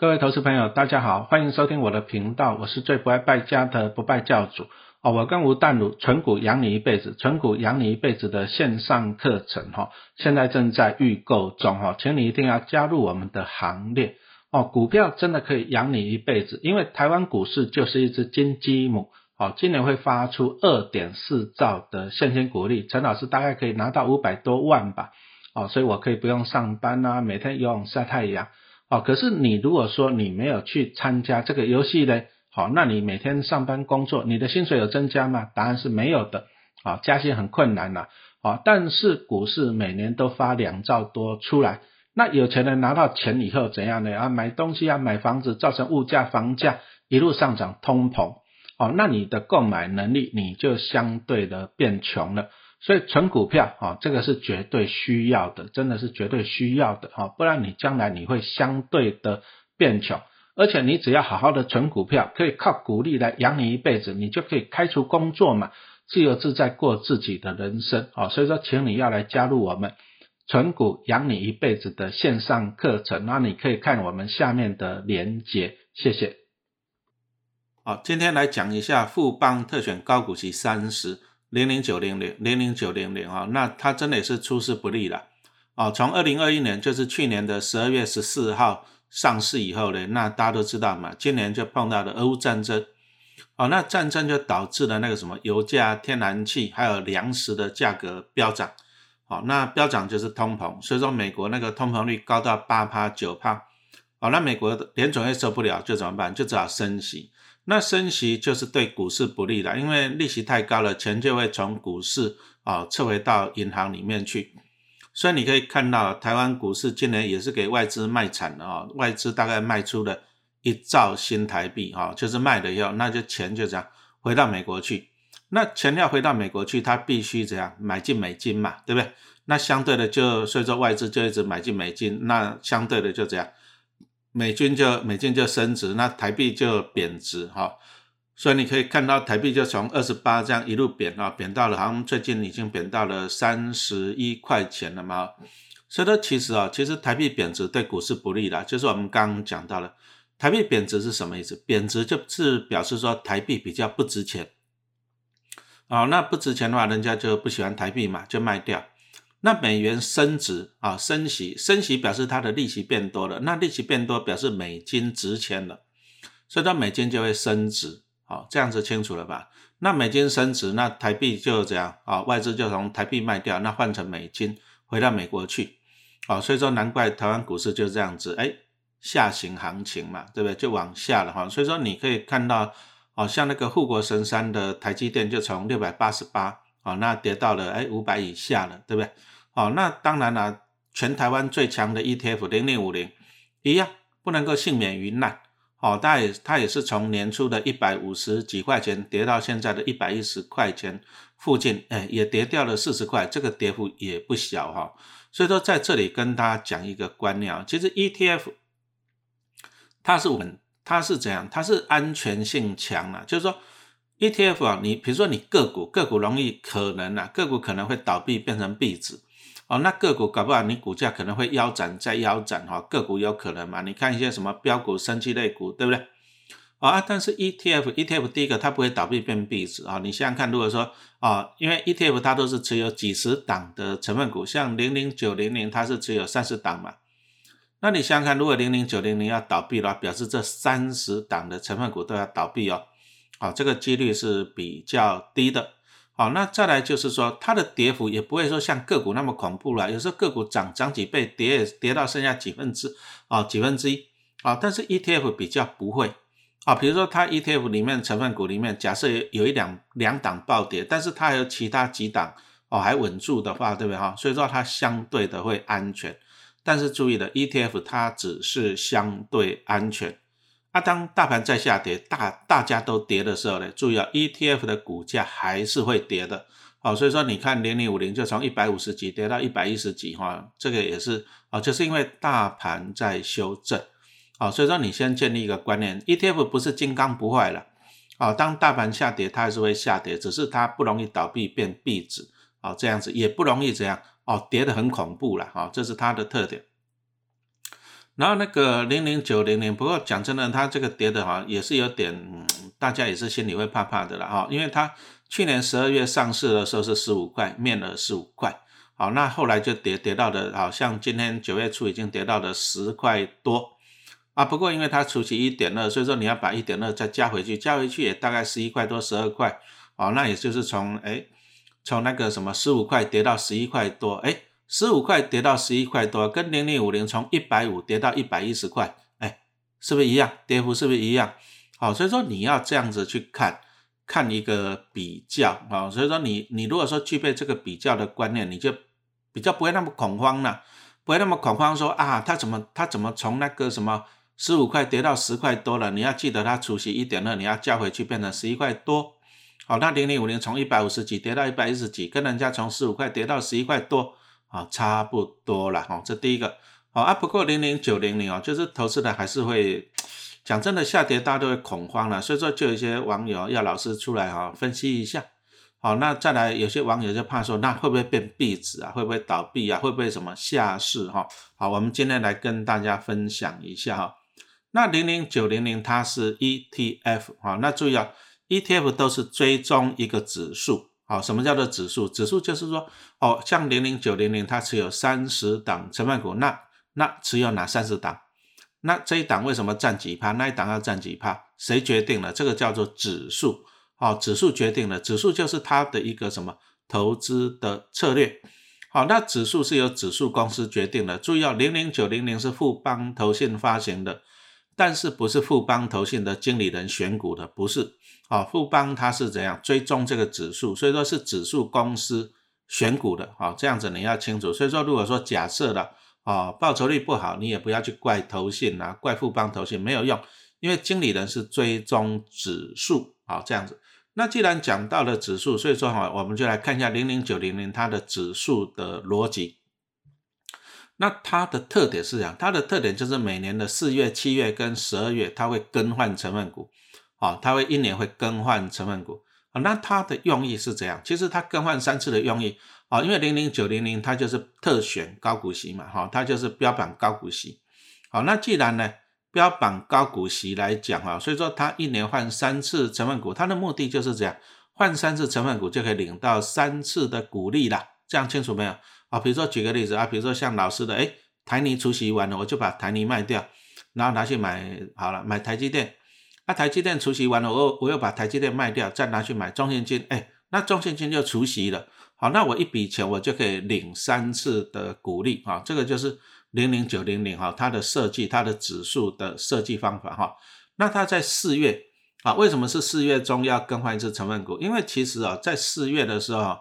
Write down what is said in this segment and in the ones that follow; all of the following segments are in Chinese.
各位投资朋友，大家好，欢迎收听我的频道，我是最不爱败家的不败教主哦。我跟吴淡如纯股养你一辈子，纯股养你一辈子的线上课程哈，现在正在预购中哈，请你一定要加入我们的行列哦。股票真的可以养你一辈子，因为台湾股市就是一只金鸡母哦，今年会发出二点四兆的现金股利，陈老师大概可以拿到五百多万吧哦，所以我可以不用上班啊，每天游泳晒太阳。哦，可是你如果说你没有去参加这个游戏呢，好，那你每天上班工作，你的薪水有增加吗？答案是没有的，啊，加薪很困难呐，啊，但是股市每年都发两兆多出来，那有钱人拿到钱以后怎样呢？啊，买东西啊，买房子，造成物价、房价一路上涨，通膨，哦，那你的购买能力你就相对的变穷了。所以存股票啊，这个是绝对需要的，真的是绝对需要的啊，不然你将来你会相对的变穷，而且你只要好好的存股票，可以靠股利来养你一辈子，你就可以开除工作嘛，自由自在过自己的人生啊。所以说，请你要来加入我们存股养你一辈子的线上课程，那你可以看我们下面的连结，谢谢。好，今天来讲一下富邦特选高股息三十。零零九零零零零九零零啊，那它真的也是出师不利了啊！从二零二一年，就是去年的十二月十四号上市以后呢，那大家都知道嘛，今年就碰到了俄乌战争，哦，那战争就导致了那个什么油价、天然气还有粮食的价格飙涨，好，那飙涨就是通膨，所以说美国那个通膨率高到八趴九趴，好，那美国的联总会受不了，就怎么办？就只好升息。那升息就是对股市不利的，因为利息太高了，钱就会从股市啊撤回到银行里面去。所以你可以看到，台湾股市今年也是给外资卖惨了啊，外资大概卖出了一兆新台币啊，就是卖了以后，那就钱就这样回到美国去。那钱要回到美国去，它必须怎样买进美金嘛，对不对？那相对的就所以说外资就一直买进美金，那相对的就这样。美金就美金就升值，那台币就贬值哈，所以你可以看到台币就从二十八这样一路贬啊，贬到了好像最近已经贬到了三十一块钱了嘛。所以说其实啊，其实台币贬值对股市不利的，就是我们刚刚讲到了台币贬值是什么意思？贬值就是表示说台币比较不值钱啊，那不值钱的话，人家就不喜欢台币嘛，就卖掉。那美元升值啊，升息，升息表示它的利息变多了，那利息变多表示美金值钱了，所以它美金就会升值，好，这样子清楚了吧？那美金升值，那台币就这样啊，外资就从台币卖掉，那换成美金回到美国去，啊，所以说难怪台湾股市就这样子，哎，下行行情嘛，对不对？就往下了哈，所以说你可以看到，哦，像那个护国神山的台积电就从六百八十八。哦，那跌到了哎五百以下了，对不对？哦，那当然了，全台湾最强的 ETF 零零五零一样不能够幸免于难。哦，它也它也是从年初的一百五十几块钱跌到现在的一百一十块钱附近，哎，也跌掉了四十块，这个跌幅也不小哈。所以说在这里跟大家讲一个观念啊，其实 ETF 它是稳，它是怎样？它是安全性强啊，就是说。ETF 啊，你比如说你个股，个股容易可能啊，个股可能会倒闭变成壁纸，哦，那个股搞不好你股价可能会腰斩再腰斩哈，个股有可能嘛？你看一些什么标股、升级类股，对不对？啊，但是 ETF，ETF 第一个它不会倒闭变壁纸啊，你想想看，如果说啊，因为 ETF 它都是持有几十档的成分股，像零零九零零它是持有三十档嘛，那你想想看，如果零零九零零要倒闭的话，表示这三十档的成分股都要倒闭哦。好，这个几率是比较低的。好，那再来就是说，它的跌幅也不会说像个股那么恐怖了。有时候个股涨涨几倍，跌也跌到剩下几分之啊几分之一啊。但是 ETF 比较不会啊，比如说它 ETF 里面成分股里面，假设有有一两两档暴跌，但是它还有其他几档哦还稳住的话，对不对哈？所以说它相对的会安全。但是注意的，ETF 它只是相对安全。那当大盘在下跌，大大家都跌的时候呢，注意啊，ETF 的股价还是会跌的。好，所以说你看零零五零就从一百五十几跌到一百一十几哈，这个也是啊，就是因为大盘在修正。好，所以说你先建立一个观念，ETF 不是金刚不坏了。啊，当大盘下跌，它还是会下跌，只是它不容易倒闭变壁纸。啊，这样子也不容易怎样哦，跌得很恐怖了。哈，这是它的特点。然后那个零零九零零，不过讲真的，它这个跌的哈也是有点，大家也是心里会怕怕的了哈，因为它去年十二月上市的时候是十五块，面额十五块，好，那后来就跌跌到的，好像今天九月初已经跌到了十块多啊。不过因为它除息一点二，所以说你要把一点二再加回去，加回去也大概十一块多、十二块，哦，那也就是从哎从那个什么十五块跌到十一块多，哎。十五块跌到十一块多，跟零零五零从一百五跌到一百一十块，哎，是不是一样？跌幅是不是一样？好，所以说你要这样子去看，看一个比较啊。所以说你你如果说具备这个比较的观念，你就比较不会那么恐慌了，不会那么恐慌说啊，它怎么它怎么从那个什么十五块跌到十块多了？你要记得它除息一点二，你要加回去变成十一块多。好，那零零五零从一百五十几跌到一百一十几，跟人家从十五块跌到十一块多。啊，差不多了哈，这第一个，好啊，不过零零九零零哦，就是投资的还是会 讲真的下跌，大家都会恐慌了，所以说就有一些网友要老师出来哈分析一下，好，那再来有些网友就怕说，那会不会变壁纸啊？会不会倒闭啊？会不会什么下市哈？好，我们今天来跟大家分享一下哈，那零零九零零它是 ETF 哈，那注意啊，ETF 都是追踪一个指数。好，什么叫做指数？指数就是说，哦，像零零九零零，它持有三十档成分股，那那持有哪三十档？那这一档为什么占几趴？那一档要占几趴？谁决定了？这个叫做指数。好，指数决定了，指数就是它的一个什么投资的策略。好，那指数是由指数公司决定的。注意哦，零零九零零是富邦投信发行的。但是不是富邦投信的经理人选股的，不是啊，富邦它是怎样追踪这个指数，所以说是指数公司选股的啊，这样子你要清楚。所以说如果说假设了啊，报酬率不好，你也不要去怪投信啊，怪富邦投信没有用，因为经理人是追踪指数啊，这样子。那既然讲到了指数，所以说哈，我们就来看一下零零九零零它的指数的逻辑。那它的特点是这样，它的特点就是每年的四月、七月跟十二月，它会更换成分股，啊，它会一年会更换成分股，啊，那它的用意是怎样？其实它更换三次的用意，啊，因为零零九零零它就是特选高股息嘛，哈，它就是标榜高股息，好，那既然呢标榜高股息来讲啊，所以说它一年换三次成分股，它的目的就是这样，换三次成分股就可以领到三次的股利啦，这样清楚没有？啊，比如说举个例子啊，比如说像老师的，哎，台泥除息完了，我就把台泥卖掉，然后拿去买好了，买台积电。那台积电除息完了，我我又把台积电卖掉，再拿去买中信金，哎，那中信金就除息了。好，那我一笔钱我就可以领三次的股利啊，这个就是零零九零零哈，它的设计，它的指数的设计方法哈。那它在四月啊，为什么是四月中要更换一次成分股？因为其实啊，在四月的时候。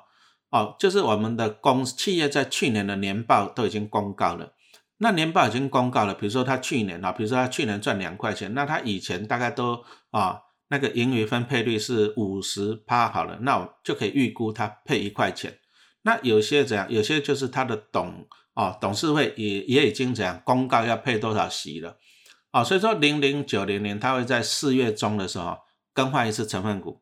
哦，就是我们的公企业在去年的年报都已经公告了，那年报已经公告了，比如说他去年啊，比如说他去年赚两块钱，那他以前大概都啊那个盈余分配率是五十趴好了，那我就可以预估他配一块钱。那有些怎样？有些就是他的董哦董事会也也已经怎样公告要配多少息了啊，所以说零零九零年他会在四月中的时候更换一次成分股。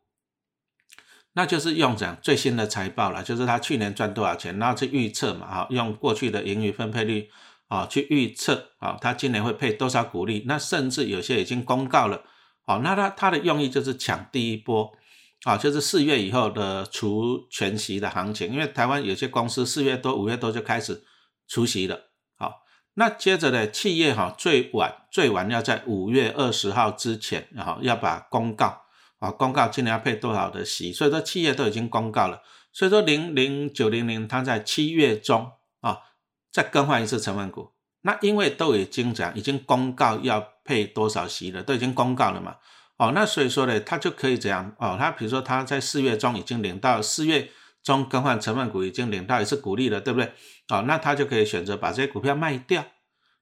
那就是用这样最新的财报了，就是他去年赚多少钱，然后去预测嘛，哈，用过去的盈余分配率啊去预测啊，他今年会配多少股利？那甚至有些已经公告了，哦，那他他的用意就是抢第一波啊，就是四月以后的除全息的行情，因为台湾有些公司四月多、五月多就开始除息了，好，那接着呢，企业哈最晚最晚要在五月二十号之前，然后要把公告。啊，公告今年要配多少的息，所以说企业都已经公告了，所以说零零九零零它在七月中啊再更换一次成分股，那因为都已经讲已经公告要配多少息了，都已经公告了嘛，哦，那所以说呢，它就可以怎样哦，它比如说它在四月中已经领到四月中更换成分股已经领到一次股利了，对不对？哦，那它就可以选择把这些股票卖掉，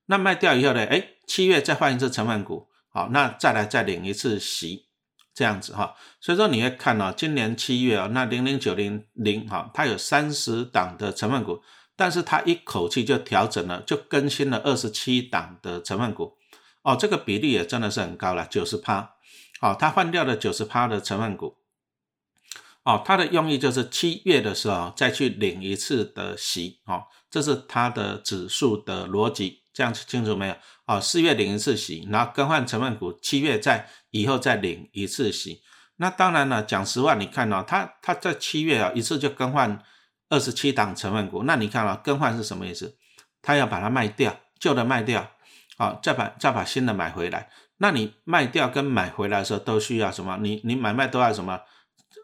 那卖掉以后呢，哎，七月再换一次成分股，好，那再来再领一次息。这样子哈，所以说你会看到今年七月啊，那零零九零零哈，它有三十档的成分股，但是它一口气就调整了，就更新了二十七档的成分股，哦，这个比例也真的是很高了，九十趴，哦，它换掉了九十趴的成分股，哦，它的用意就是七月的时候再去领一次的息，哦，这是它的指数的逻辑，这样清楚没有？好，四月领一次息，然后更换成分股，七月再以后再领一次息。那当然了，讲实话，你看哦，他他在七月啊一次就更换二十七档成分股，那你看啊，更换是什么意思？他要把它卖掉，旧的卖掉，好，再把再把新的买回来。那你卖掉跟买回来的时候都需要什么？你你买卖都要什么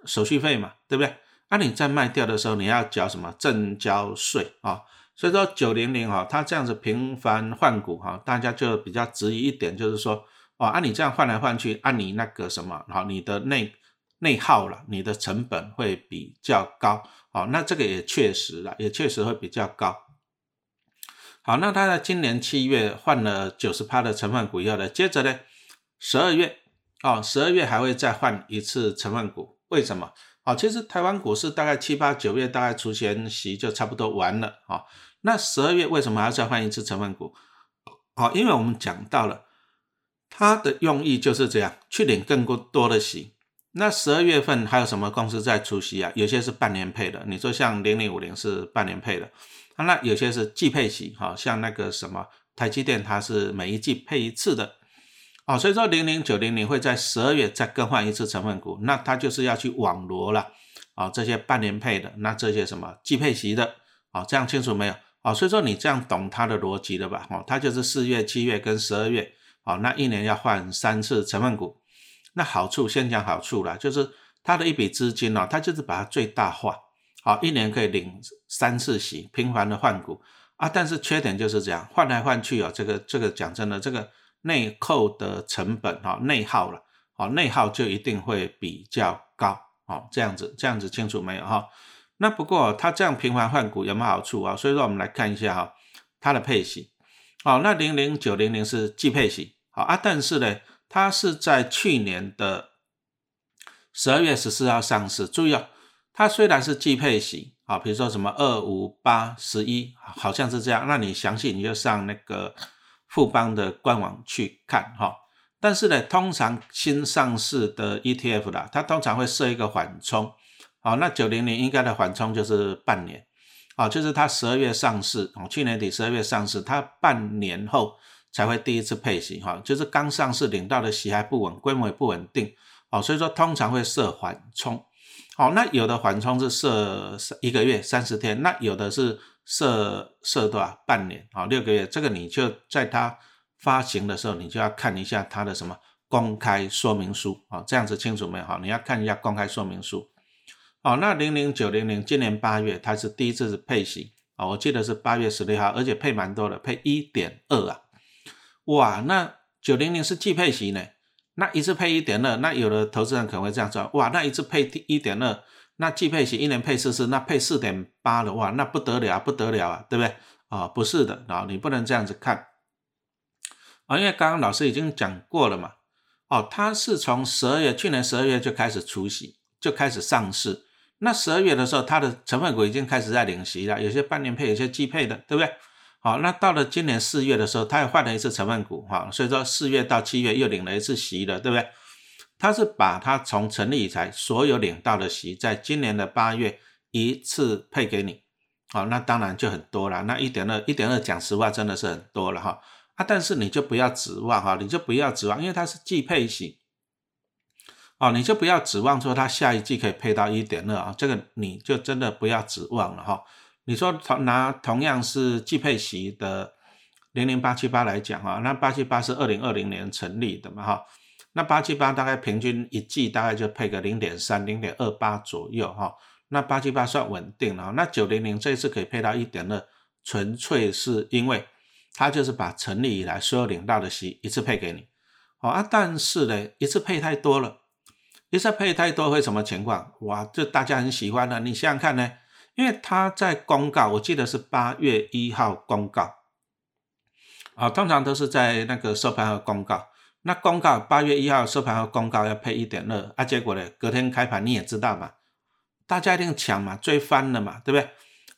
手续费嘛，对不对？那你在卖掉的时候你要缴什么证交税啊？所以说九零零哈，它这样子频繁换股哈，大家就比较质疑一点，就是说，哦，按你这样换来换去，按你那个什么，好，你的内内耗了，你的成本会比较高，好，那这个也确实了，也确实会比较高。好，那他在今年七月换了九十趴的成分股以后呢，接着呢，十二月，哦，十二月还会再换一次成分股，为什么？好，其实台湾股市大概七八九月大概除权息就差不多完了，啊。那十二月为什么还要再换一次成分股？好，因为我们讲到了它的用意就是这样，去领更多多的息。那十二月份还有什么公司在出息啊？有些是半年配的，你说像零零五零是半年配的，那有些是季配息，好，像那个什么台积电它是每一季配一次的，哦，所以说零零九零零会在十二月再更换一次成分股，那它就是要去网罗了，啊，这些半年配的，那这些什么季配息的，啊，这样清楚没有？啊，所以说你这样懂它的逻辑了吧？哦，它就是四月、七月跟十二月，哦，那一年要换三次成分股。那好处先讲好处啦，就是它的一笔资金哦，它就是把它最大化，好，一年可以领三次息，频繁的换股啊。但是缺点就是这样，换来换去哦，这个这个讲真的，这个内扣的成本哈，内耗了，哦，内耗就一定会比较高，哦，这样子这样子清楚没有哈？那不过它这样频繁换股有没有好处啊？所以说我们来看一下哈，它的配息，好，那零零九零零是季配息，好啊，但是呢，它是在去年的十二月十四号上市，注意哦，它虽然是季配息，啊，比如说什么二五八十一，好像是这样，那你详细你就上那个富邦的官网去看哈，但是呢，通常新上市的 ETF 啦，它通常会设一个缓冲。好，那九零零应该的缓冲就是半年，啊，就是它十二月上市，哦，去年底十二月上市，它半年后才会第一次配息，哈，就是刚上市领到的息还不稳，规模也不稳定，哦，所以说通常会设缓冲，好，那有的缓冲是设一个月三十天，那有的是设设多少半年，啊，六个月，这个你就在它发行的时候，你就要看一下它的什么公开说明书，啊，这样子清楚没有？哈，你要看一下公开说明书。哦，那零零九零零今年八月它是第一次是配息啊，我记得是八月十六号，而且配蛮多的，配一点二啊，哇，那九零零是季配息呢，那一次配一点二，那有的投资人可能会这样说，哇，那一次配一点二，那季配息一年配四次，那配四点八的话，那不得了，不得了啊，对不对？啊，不是的啊，你不能这样子看啊，因为刚刚老师已经讲过了嘛，哦，它是从十二月去年十二月就开始除息，就开始上市。那十二月的时候，它的成分股已经开始在领息了，有些半年配，有些季配的，对不对？好，那到了今年四月的时候，它又换了一次成分股，哈，所以说四月到七月又领了一次息了，对不对？它是把它从成立以来所有领到的息，在今年的八月一次配给你，好，那当然就很多了，那一点二，一点二，讲实话真的是很多了哈，啊，但是你就不要指望哈，你就不要指望，因为它是季配型。哦，你就不要指望说它下一季可以配到一点二啊，这个你就真的不要指望了哈。你说同拿同样是季配息的零零八七八来讲哈，那八七八是二零二零年成立的嘛哈，那八七八大概平均一季大概就配个零点三、零点二八左右哈，那八七八算稳定了。那九零零这次可以配到一点二，纯粹是因为它就是把成立以来所有领到的息一次配给你，好啊，但是呢，一次配太多了。一次配太多会什么情况？哇，这大家很喜欢的。你想想看呢？因为他在公告，我记得是八月一号公告，啊，通常都是在那个收盘后公告。那公告八月一号收盘后公告要配一点二，啊，结果呢，隔天开盘你也知道嘛，大家一定抢嘛，追翻了嘛，对不对？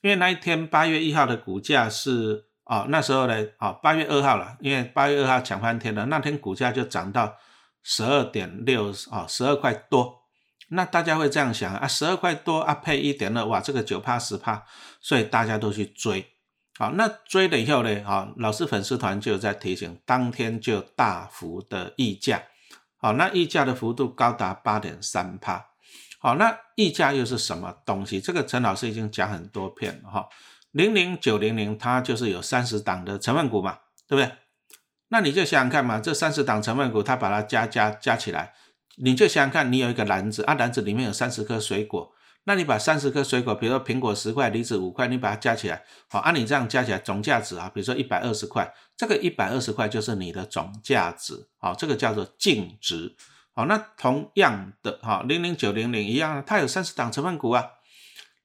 因为那一天八月一号的股价是啊，那时候呢，啊，八月二号了，因为八月二号抢翻天了，那天股价就涨到。十二点六啊，十二块多，那大家会这样想啊，十二块多啊，配一点二，哇，这个九帕十帕，所以大家都去追。好，那追了以后呢，啊，老师粉丝团就在提醒，当天就大幅的溢价，好，那溢价的幅度高达八点三帕，好，那溢价又是什么东西？这个陈老师已经讲很多遍了哈，零零九零零它就是有三十档的成分股嘛，对不对？那你就想想看嘛，这三十档成分股，它把它加加加起来，你就想想看，你有一个篮子啊，篮子里面有三十颗水果。那你把三十颗水果，比如说苹果十块，梨子五块，你把它加起来，好，按你这样加起来总价值啊，比如说一百二十块，这个一百二十块就是你的总价值，好，这个叫做净值，好，那同样的哈，零零九零零一样，它有三十档成分股啊，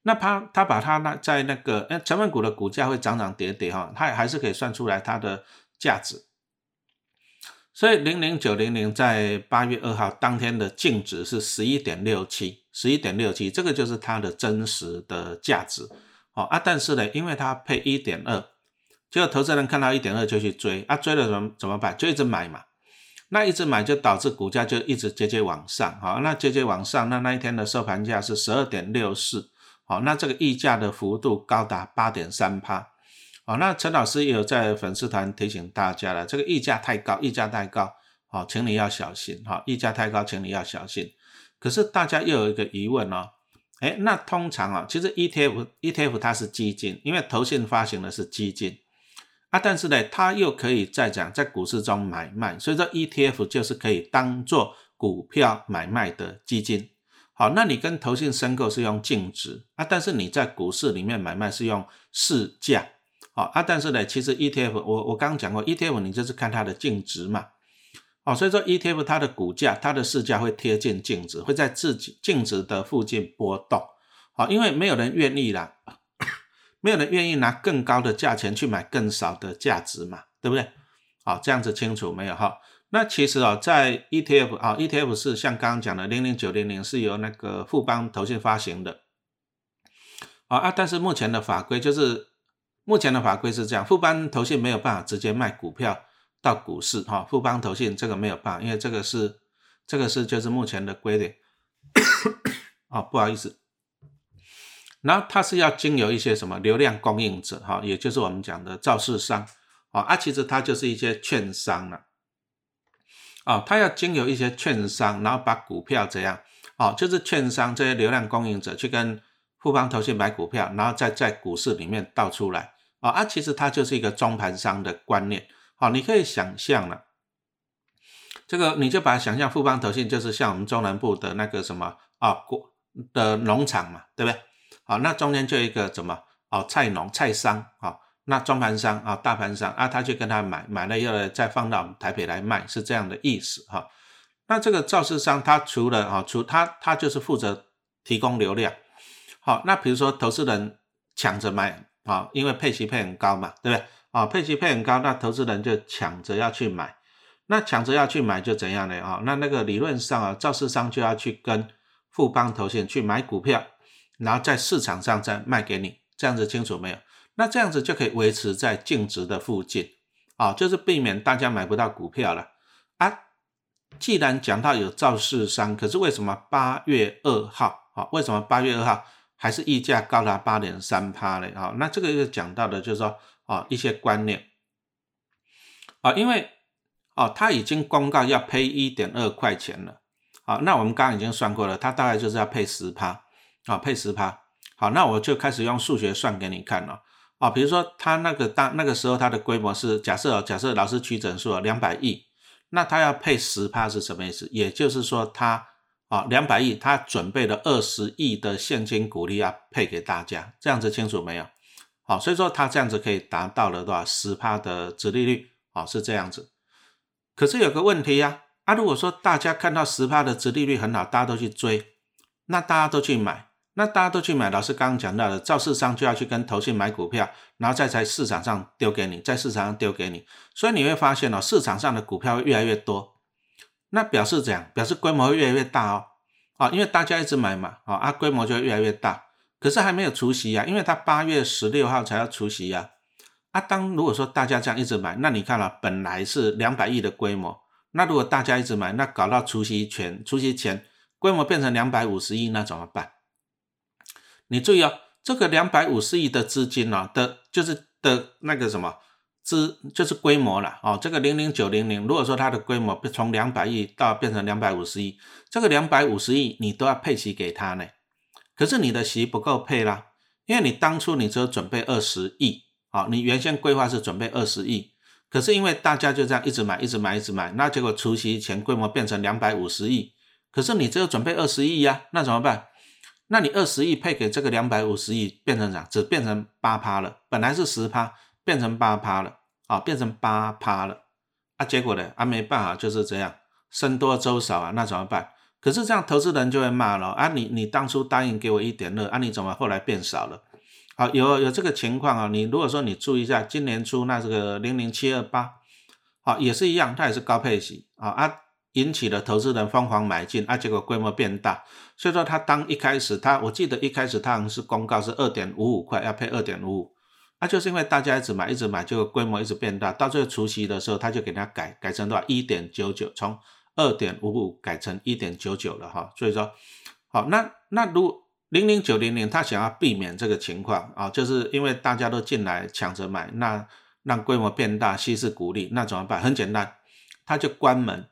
那它它把它那在那个呃成分股的股价会涨涨跌跌哈，它还是可以算出来它的价值。所以零零九零零在八月二号当天的净值是十一点六七，十一点六七，这个就是它的真实的价值，好啊，但是呢，因为它配一点二，结果投资人看到一点二就去追，啊，追了怎么怎么办？就一直买嘛，那一直买就导致股价就一直节节往上，好，那节节往上，那那一天的收盘价是十二点六四，好，那这个溢价的幅度高达八点三好，那陈老师也有在粉丝团提醒大家了，这个溢价太高，溢价太高，好，请你要小心，哈，溢价太高，请你要小心。可是大家又有一个疑问哦，哎，那通常啊，其实 ETF ETF 它是基金，因为投信发行的是基金啊，但是呢，它又可以再讲在股市中买卖，所以说 ETF 就是可以当做股票买卖的基金。好，那你跟投信申购是用净值啊，但是你在股市里面买卖是用市价。好啊，但是呢，其实 ETF 我我刚刚讲过，ETF 你就是看它的净值嘛，哦，所以说 ETF 它的股价、它的市价会贴近净值，会在自己净值的附近波动，好，因为没有人愿意啦，没有人愿意拿更高的价钱去买更少的价值嘛，对不对？好，这样子清楚没有哈？那其实哦，在 ETF 啊，ETF 是像刚刚讲的零零九零零是由那个富邦投信发行的，啊啊，但是目前的法规就是。目前的法规是这样，富邦投信没有办法直接卖股票到股市，哈，富邦投信这个没有办法，因为这个是这个是就是目前的规定，啊，不好意思，然后它是要经由一些什么流量供应者，哈，也就是我们讲的造市商，啊，啊，其实它就是一些券商了，啊，它要经由一些券商，然后把股票怎样，啊，就是券商这些流量供应者去跟富邦投信买股票，然后再在股市里面倒出来。啊啊，其实它就是一个中盘商的观念。好，你可以想象了，这个你就把它想象富邦投信就是像我们中南部的那个什么啊国的农场嘛，对不对？好，那中间就一个怎么哦菜农菜商啊，那中盘商啊大盘商啊，他去跟他买买了以后再放到台北来卖，是这样的意思哈。那这个造市商他除了啊除他他就是负责提供流量。好，那比如说投资人抢着买。啊，因为配息配很高嘛，对不对？啊，配息配很高，那投资人就抢着要去买，那抢着要去买就怎样呢？啊，那那个理论上啊，造市商就要去跟富邦投信去买股票，然后在市场上再卖给你，这样子清楚没有？那这样子就可以维持在净值的附近，啊，就是避免大家买不到股票了啊。既然讲到有造市商，可是为什么八月二号？啊，为什么八月二号？还是溢价高达八点三趴嘞，好，那这个又讲到的就是说，啊，一些观念，啊，因为，哦，他已经公告要配一点二块钱了，啊，那我们刚刚已经算过了，他大概就是要配十趴，啊，配十趴，好，那我就开始用数学算给你看了，啊，比如说他那个当那个时候他的规模是假设，假设老师取整数两百亿，那他要配十趴是什么意思？也就是说他。啊，两百亿，他准备了二十亿的现金股利要配给大家，这样子清楚没有？好，所以说他这样子可以达到了多少十趴的值利率？好，是这样子。可是有个问题呀，啊，如果说大家看到十趴的值利率很好，大家都去追，那大家都去买，那大家都去买，老师刚刚讲到的，造市商就要去跟投信买股票，然后再在市场上丢给你，在市场上丢给你，所以你会发现哦，市场上的股票越来越多。那表示怎样？表示规模会越来越大哦，啊，因为大家一直买嘛，啊，啊，规模就会越来越大。可是还没有除息呀，因为它八月十六号才要除息呀。啊，当如果说大家这样一直买，那你看了，本来是两百亿的规模，那如果大家一直买，那搞到除息前，除息前规模变成两百五十亿，那怎么办？你注意哦，这个两百五十亿的资金呢的，就是的那个什么资就是规模了哦，这个零零九零零，如果说它的规模从两百亿到变成两百五十亿，这个两百五十亿你都要配息给他呢，可是你的息不够配啦，因为你当初你只有准备二十亿，啊，你原先规划是准备二十亿，可是因为大家就这样一直买一直买一直买，那结果除息前规模变成两百五十亿，可是你只有准备二十亿呀，那怎么办？那你二十亿配给这个两百五十亿，变成啥？只变成八趴了。本来是十趴，变成八趴了，啊，变成八趴了。啊，结果呢？啊，没办法，就是这样，生多粥少啊，那怎么办？可是这样，投资人就会骂了啊！你你当初答应给我一点二，啊，你怎么后来变少了？好，有有这个情况啊。你如果说你注意一下，今年初那这个零零七二八，好，也是一样，它也是高配息啊啊。引起了投资人疯狂买进，啊，结果规模变大，所以说它当一开始它，我记得一开始它好像是公告是二点五五块要配二点五五，那就是因为大家一直买一直买，就规模一直变大，到最后除夕的时候他就给他改改成多少一点九九，从二点五五改成一点九九了哈，所以说好，那那如零零九零零他想要避免这个情况啊，就是因为大家都进来抢着买，那让规模变大稀释股利，那怎么办？很简单，他就关门。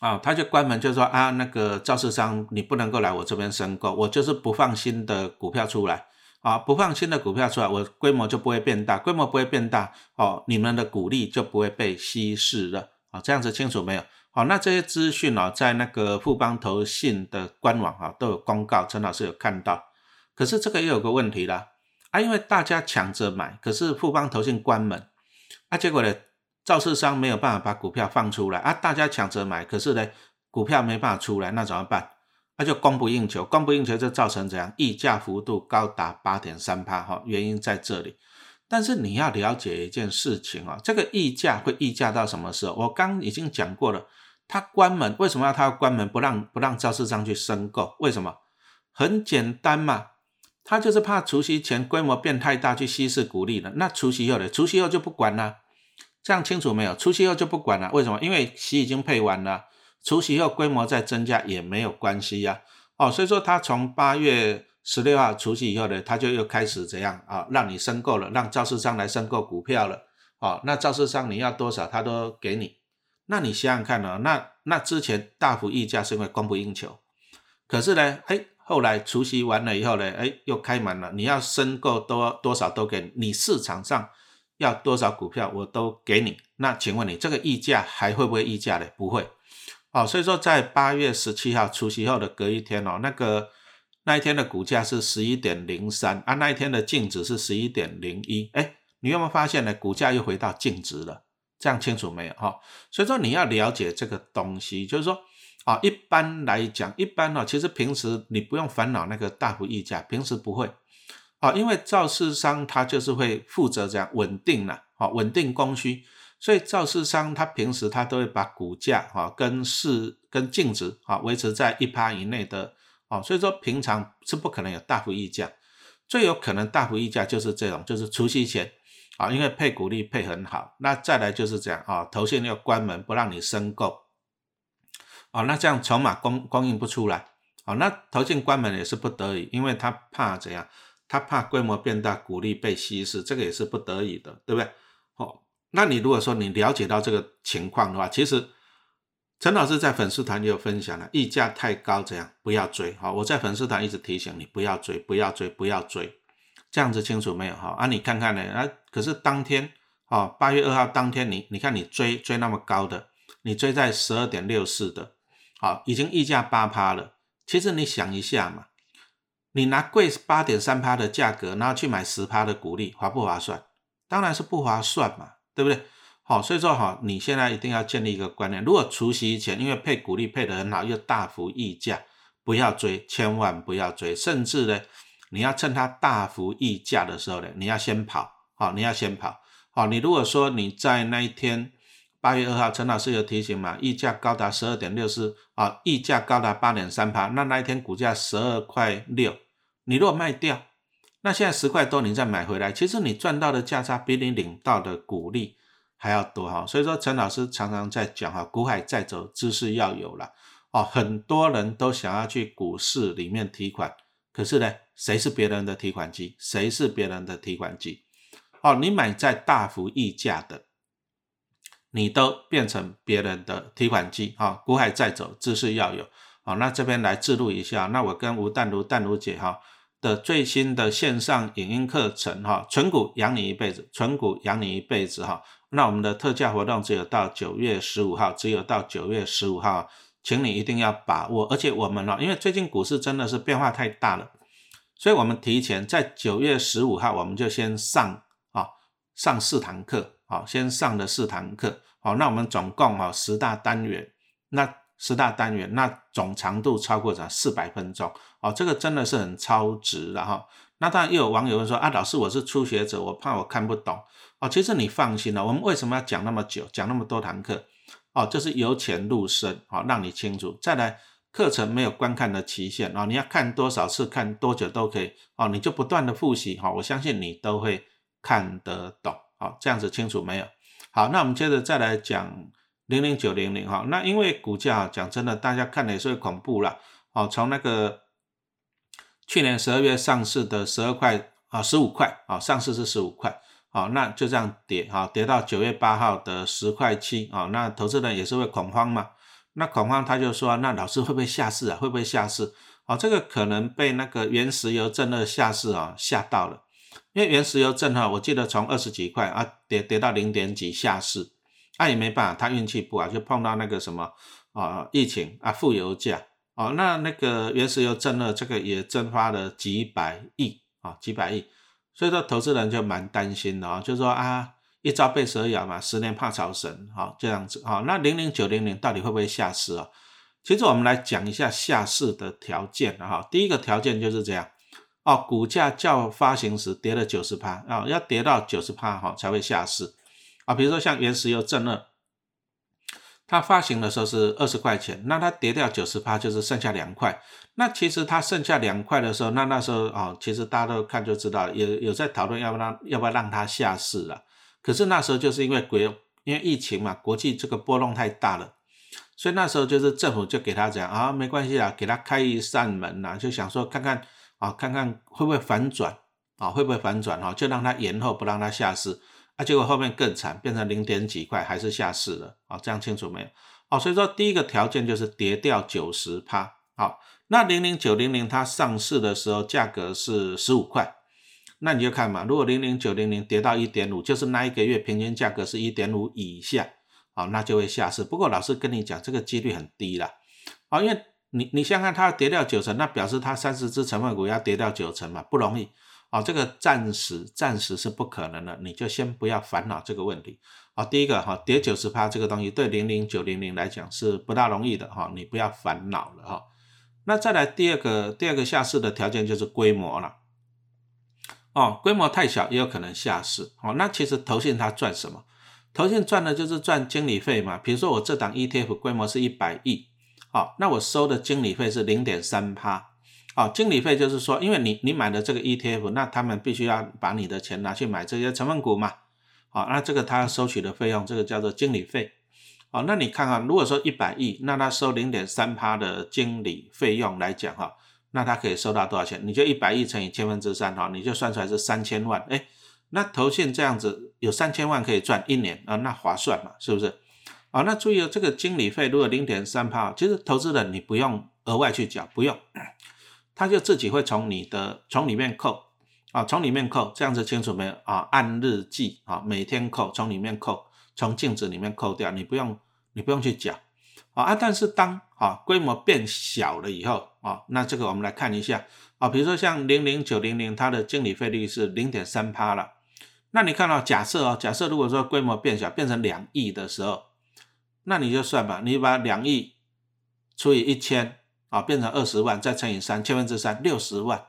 啊，他就关门，就说啊，那个肇事商你不能够来我这边申购，我就是不放心的股票出来啊，不放新的股票出来，我规模就不会变大，规模不会变大哦，你们的股利就不会被稀释了啊，这样子清楚没有？好，那这些资讯哦，在那个富邦投信的官网啊都有公告，陈老师有看到，可是这个又有个问题啦，啊，因为大家抢着买，可是富邦投信关门，啊，结果呢？造市商没有办法把股票放出来啊，大家抢着买，可是呢，股票没办法出来，那怎么办？那就供不应求，供不应求就造成怎样？溢价幅度高达八点三帕哈，原因在这里。但是你要了解一件事情啊，这个溢价会溢价到什么时候？我刚已经讲过了，他关门为什么要他要关门？不让不让造市商去申购？为什么？很简单嘛，他就是怕除夕前规模变太大去稀释股利了。那除夕后呢？除夕后就不管了。这样清楚没有？除夕后就不管了，为什么？因为息已经配完了，除夕后规模再增加也没有关系呀。哦，所以说他从八月十六号除夕以后呢，他就又开始怎样啊？让你申购了，让肇事商来申购股票了。哦，那肇事商你要多少，他都给你。那你想想看呢？那那之前大幅溢价是因为供不应求，可是呢，哎，后来除夕完了以后呢，哎，又开满了，你要申购多多少都给你市场上。要多少股票我都给你，那请问你这个溢价还会不会溢价嘞？不会，哦，所以说在八月十七号除夕后的隔一天哦，那个那一天的股价是十一点零三啊，那一天的净值是十一点零一，哎，你有没有发现呢？股价又回到净值了，这样清楚没有？哈，所以说你要了解这个东西，就是说啊，一般来讲，一般呢，其实平时你不用烦恼那个大幅溢价，平时不会。啊，因为造市商他就是会负责这样稳定了，啊，稳定供需，所以造市商他平时他都会把股价啊跟市跟净值啊维持在一趴以内的，哦，所以说平常是不可能有大幅溢价，最有可能大幅溢价就是这种，就是除夕前啊，因为配股利配很好，那再来就是这样啊，头线要关门不让你申购，哦，那这样筹码供供应不出来，哦，那投信关门也是不得已，因为他怕怎样？他怕规模变大，股利被稀释，这个也是不得已的，对不对？那你如果说你了解到这个情况的话，其实陈老师在粉丝团也有分享了，溢价太高，这样不要追。好，我在粉丝团一直提醒你不要追，不要追，不要追，这样子清楚没有？哈，啊，你看看呢？啊，可是当天，哦，八月二号当天，你你看你追追那么高的，你追在十二点六四的，好，已经溢价八趴了。其实你想一下嘛。你拿贵八点三趴的价格，然后去买十趴的股利，划不划算？当然是不划算嘛，对不对？好，所以说哈，你现在一定要建立一个观念：如果除夕前因为配股利配得很好，又大幅溢价，不要追，千万不要追。甚至呢，你要趁它大幅溢价的时候呢，你要先跑，好，你要先跑。好，你如果说你在那一天八月二号，陈老师有提醒嘛，溢价高达十二点六四，啊，溢价高达八点三八，那那一天股价十二块六。你如果卖掉，那现在十块多，你再买回来，其实你赚到的价差比你领到的股利还要多哈。所以说，陈老师常常在讲哈，股海在走，知识要有了哦。很多人都想要去股市里面提款，可是呢，谁是别人的提款机？谁是别人的提款机？哦，你买在大幅溢价的，你都变成别人的提款机啊！股海在走，姿势要有啊！那这边来记录一下，那我跟吴淡如、淡如姐哈的最新的线上影音课程哈，纯股养你一辈子，纯股养你一辈子哈。那我们的特价活动只有到九月十五号，只有到九月十五号，请你一定要把握。而且我们呢，因为最近股市真的是变化太大了，所以我们提前在九月十五号，我们就先上啊。上四堂课，啊，先上的四堂课，好，那我们总共啊十大单元，那十大单元，那总长度超过了四百分钟，哦，这个真的是很超值的哈。那当然又有网友问说，啊，老师我是初学者，我怕我看不懂，哦，其实你放心了，我们为什么要讲那么久，讲那么多堂课，哦，就是由浅入深，好，让你清楚。再来，课程没有观看的期限，哦，你要看多少次，看多久都可以，哦，你就不断的复习，哈，我相信你都会。看得懂，好，这样子清楚没有？好，那我们接着再来讲零零九零零哈，那因为股价讲真的，大家看的也是会恐怖了，哦，从那个去年十二月上市的十二块啊，十五块啊，上市是十五块，好，那就这样跌，哈，跌到九月八号的十块七，啊，那投资人也是会恐慌嘛，那恐慌他就说，那老师会不会下市啊？会不会下市？哦，这个可能被那个原石油正二下市啊吓到了。因为原石油正哈，我记得从二十几块啊跌跌到零点几下市，那也没办法，他运气不好，就碰到那个什么啊疫情啊负油价哦，那那个原石油正二这个也蒸发了几百亿啊几百亿，所以说投资人就蛮担心的啊，就说啊一朝被蛇咬嘛，十年怕草绳，好这样子啊，那零零九零零到底会不会下市啊？其实我们来讲一下下市的条件哈，第一个条件就是这样。哦，股价较发行时跌了九十趴啊，要跌到九十趴哈才会下市啊。比如说像原石油正二，它发行的时候是二十块钱，那它跌掉九十趴就是剩下两块。那其实它剩下两块的时候，那那时候啊，其实大家都看就知道，有有在讨论要不让要不要让它下市了。可是那时候就是因为国因为疫情嘛，国际这个波动太大了，所以那时候就是政府就给他讲啊，没关系啊，给他开一扇门呐，就想说看看。啊，看看会不会反转啊？会不会反转哈？就让它延后，不让它下市啊。结果后面更惨，变成零点几块，还是下市了啊？这样清楚没有？哦，所以说第一个条件就是跌掉九十趴。好，那零零九零零它上市的时候价格是十五块，那你就看嘛，如果零零九零零跌到一点五，就是那一个月平均价格是一点五以下，好，那就会下市。不过老师跟你讲，这个几率很低了啊，因为。你你想看它跌掉九成，那表示它三十只成分股要跌掉九成嘛，不容易啊，这个暂时暂时是不可能的，你就先不要烦恼这个问题啊。第一个哈，跌九十趴这个东西对零零九零零来讲是不大容易的哈，你不要烦恼了哈。那再来第二个第二个下市的条件就是规模了哦，规模太小也有可能下市哦。那其实投信它赚什么？投信赚的就是赚经理费嘛。比如说我这档 ETF 规模是一百亿。好，那我收的经理费是零点三趴。好，经理费就是说，因为你你买的这个 ETF，那他们必须要把你的钱拿去买这些成分股嘛。好，那这个他收取的费用，这个叫做经理费。好，那你看看，如果说一百亿，那他收零点三趴的经理费用来讲哈，那他可以收到多少钱？你就一百亿乘以千分之三哈，你就算出来是三千万。哎，那投信这样子有三千万可以赚一年啊，那划算嘛，是不是？啊，那注意哦，这个经理费如果零点三帕，其实投资人你不用额外去缴，不用，他就自己会从你的从里面扣，啊，从里面扣，这样子清楚没有？啊，按日计，啊，每天扣，从里面扣，从净值里面扣掉，你不用，你不用去缴，啊，但是当啊规模变小了以后，啊，那这个我们来看一下，啊，比如说像零零九零零，它的经理费率是零点三帕了，那你看到假设哦，假设如果说规模变小，变成两亿的时候。那你就算吧，你把两亿除以一千啊，变成二十万，再乘以三，千分之三，六十万。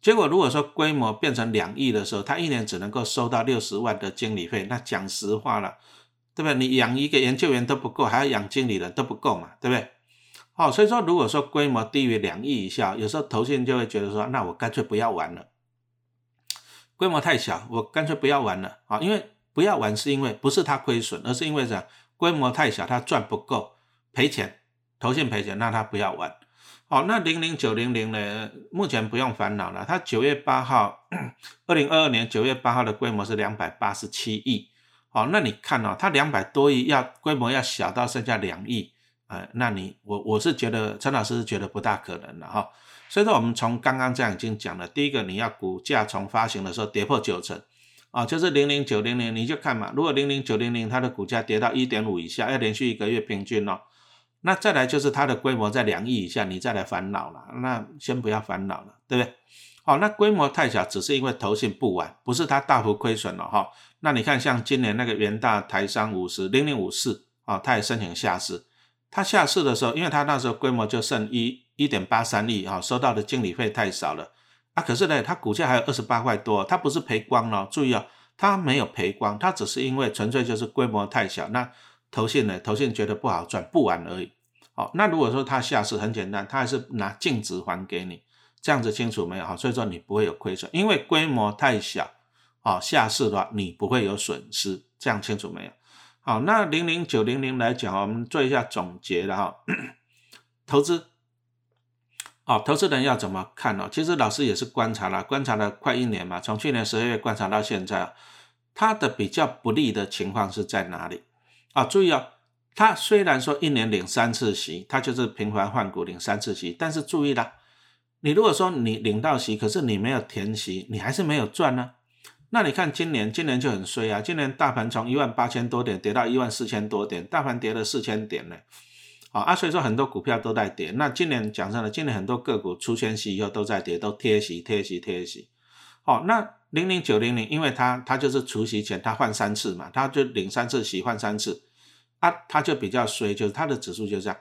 结果如果说规模变成两亿的时候，他一年只能够收到六十万的经理费。那讲实话了，对不对？你养一个研究员都不够，还要养经理人都不够嘛，对不对？好，所以说如果说规模低于两亿以下，有时候投信就会觉得说，那我干脆不要玩了。规模太小，我干脆不要玩了啊，因为不要玩是因为不是他亏损，而是因为啥？规模太小，他赚不够，赔钱，投信赔钱，那他不要玩。好，那零零九零零呢？目前不用烦恼了，它九月八号，二零二二年九月八号的规模是两百八十七亿。好，那你看哦，它两百多亿要规模要小到剩下两亿，呃，那你我我是觉得陈老师是觉得不大可能的哈。所以说我们从刚刚这样已经讲了，第一个你要股价从发行的时候跌破九成，啊，就是零零九零零，你就看嘛，如果零零九零零它的股价跌到一点五以下，要连续一个月平均哦。那再来就是它的规模在两亿以下，你再来烦恼了。那先不要烦恼了，对不对？好，那规模太小，只是因为投信不完，不是它大幅亏损了哈。那你看，像今年那个元大台商五十零零五四啊，它也申请下市。它下市的时候，因为它那时候规模就剩一一点八三亿啊，收到的经理费太少了啊。可是呢，它股价还有二十八块多，它不是赔光了。注意啊，它没有赔光，它只是因为纯粹就是规模太小。那投信呢，投信觉得不好赚，不玩而已。好，那如果说他下市很简单，他还是拿净值还给你，这样子清楚没有？好，所以说你不会有亏损，因为规模太小，好下市的话你不会有损失，这样清楚没有？好，那零零九零零来讲，我们做一下总结了哈。投资，好，投资人要怎么看呢？其实老师也是观察了，观察了快一年嘛，从去年十二月观察到现在，它的比较不利的情况是在哪里？啊，注意哦。他虽然说一年领三次息，他就是频繁换股领三次息，但是注意啦，你如果说你领到息，可是你没有填息，你还是没有赚呢。那你看今年，今年就很衰啊！今年大盘从一万八千多点跌到一万四千多点，大盘跌了四千点呢。啊，所以说很多股票都在跌。那今年讲真的，今年很多个股出现息以后都在跌，都贴息、贴息、贴息。哦，那零零九零零，因为它它就是除息前它换三次嘛，它就领三次息换三次。啊，它就比较衰，就是它的指数就这样。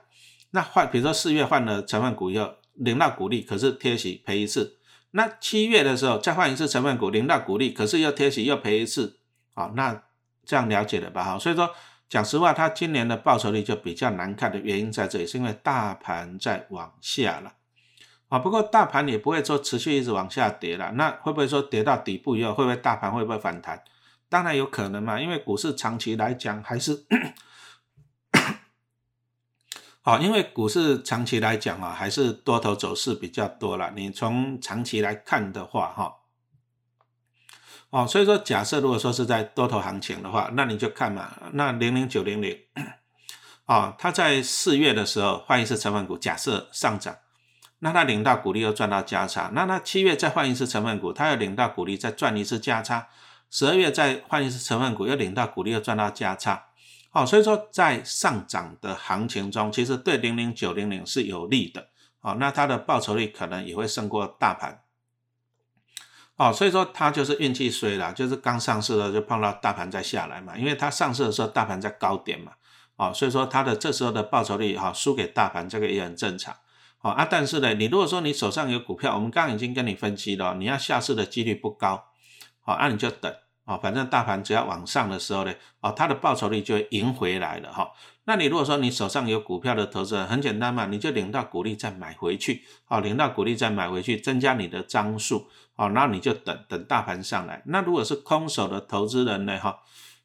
那换，比如说四月换了成分股以后，领到股利，可是贴息赔一次。那七月的时候再换一次成分股，领到股利，可是又贴息又赔一次。好，那这样了解了吧？哈，所以说讲实话，它今年的报酬率就比较难看的原因在这里，是因为大盘在往下了。啊，不过大盘也不会说持续一直往下跌了。那会不会说跌到底部以后，会不会大盘会不会反弹？当然有可能嘛，因为股市长期来讲还是。啊，因为股市长期来讲啊，还是多头走势比较多了。你从长期来看的话，哈，哦，所以说假设如果说是在多头行情的话，那你就看嘛，那零零九零零，啊，它在四月的时候换一次成分股，假设上涨，那它领到股利又赚到价差，那它七月再换一次成分股，它又领到股利再赚一次价差，十二月再换一次成分股，又领到股利又赚到价差。哦，所以说在上涨的行情中，其实对零零九零零是有利的。哦，那它的报酬率可能也会胜过大盘。哦，所以说它就是运气衰了，就是刚上市的就碰到大盘在下来嘛，因为它上市的时候大盘在高点嘛。哦，所以说它的这时候的报酬率哈输给大盘，这个也很正常。哦啊，但是呢，你如果说你手上有股票，我们刚刚已经跟你分析了，你要下市的几率不高。好，那你就等。啊，反正大盘只要往上的时候呢，啊，它的报酬率就会赢回来了哈。那你如果说你手上有股票的投资人，很简单嘛，你就领到股利再买回去，啊，领到股利再买回去，增加你的张数，啊，然后你就等等大盘上来。那如果是空手的投资人呢，哈，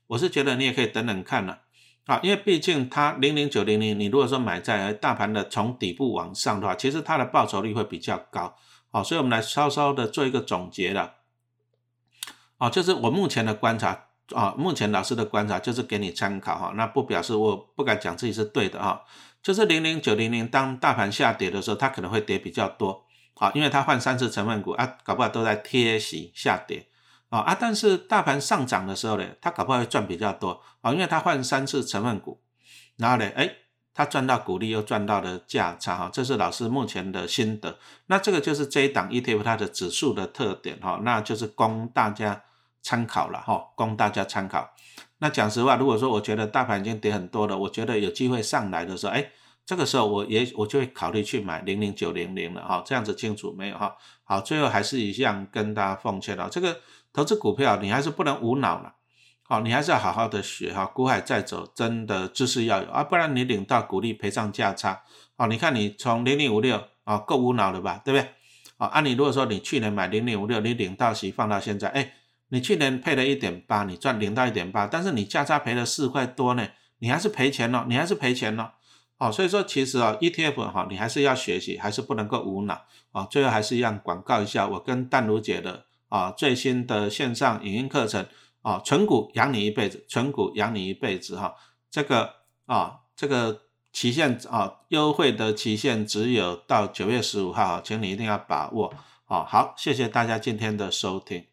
我是觉得你也可以等等看了，啊，因为毕竟它零零九零零，你如果说买在大盘的从底部往上的话，其实它的报酬率会比较高，好，所以我们来稍稍的做一个总结了。哦，就是我目前的观察啊，目前老师的观察就是给你参考哈，那不表示我不敢讲自己是对的哈。就是零零九零零，当大盘下跌的时候，它可能会跌比较多啊，因为它换三次成分股啊，搞不好都在贴息下跌啊啊，但是大盘上涨的时候呢，它搞不好会赚比较多啊，因为它换三次成分股，然后呢，哎，它赚到股利又赚到了价差哈，这是老师目前的心得。那这个就是这一档 ETF 它的指数的特点哈，那就是供大家。参考了哈，供大家参考。那讲实话，如果说我觉得大盘已经跌很多了，我觉得有机会上来的时候，哎，这个时候我也我就会考虑去买零零九零零了哈。这样子清楚没有哈？好，最后还是一样跟大家奉劝了，这个投资股票你还是不能无脑了，好，你还是要好好的学哈。股海在走，真的知识要有啊，不然你领到股利赔上价差，哦，你看你从零零五六啊够无脑了吧，对不对？啊，按你如果说你去年买零零五六，你领到息放到现在，哎。你去年配了一点八，你赚零到一点八，但是你价差赔了四块多呢，你还是赔钱了，你还是赔钱了，哦，所以说其实啊，ETF 哈，你还是要学习，还是不能够无脑啊。最后还是一样广告一下，我跟淡如姐的啊最新的线上影音课程啊，存股养你一辈子，存股养你一辈子哈。这个啊，这个期限啊，优惠的期限只有到九月十五号啊，请你一定要把握。哦，好，谢谢大家今天的收听。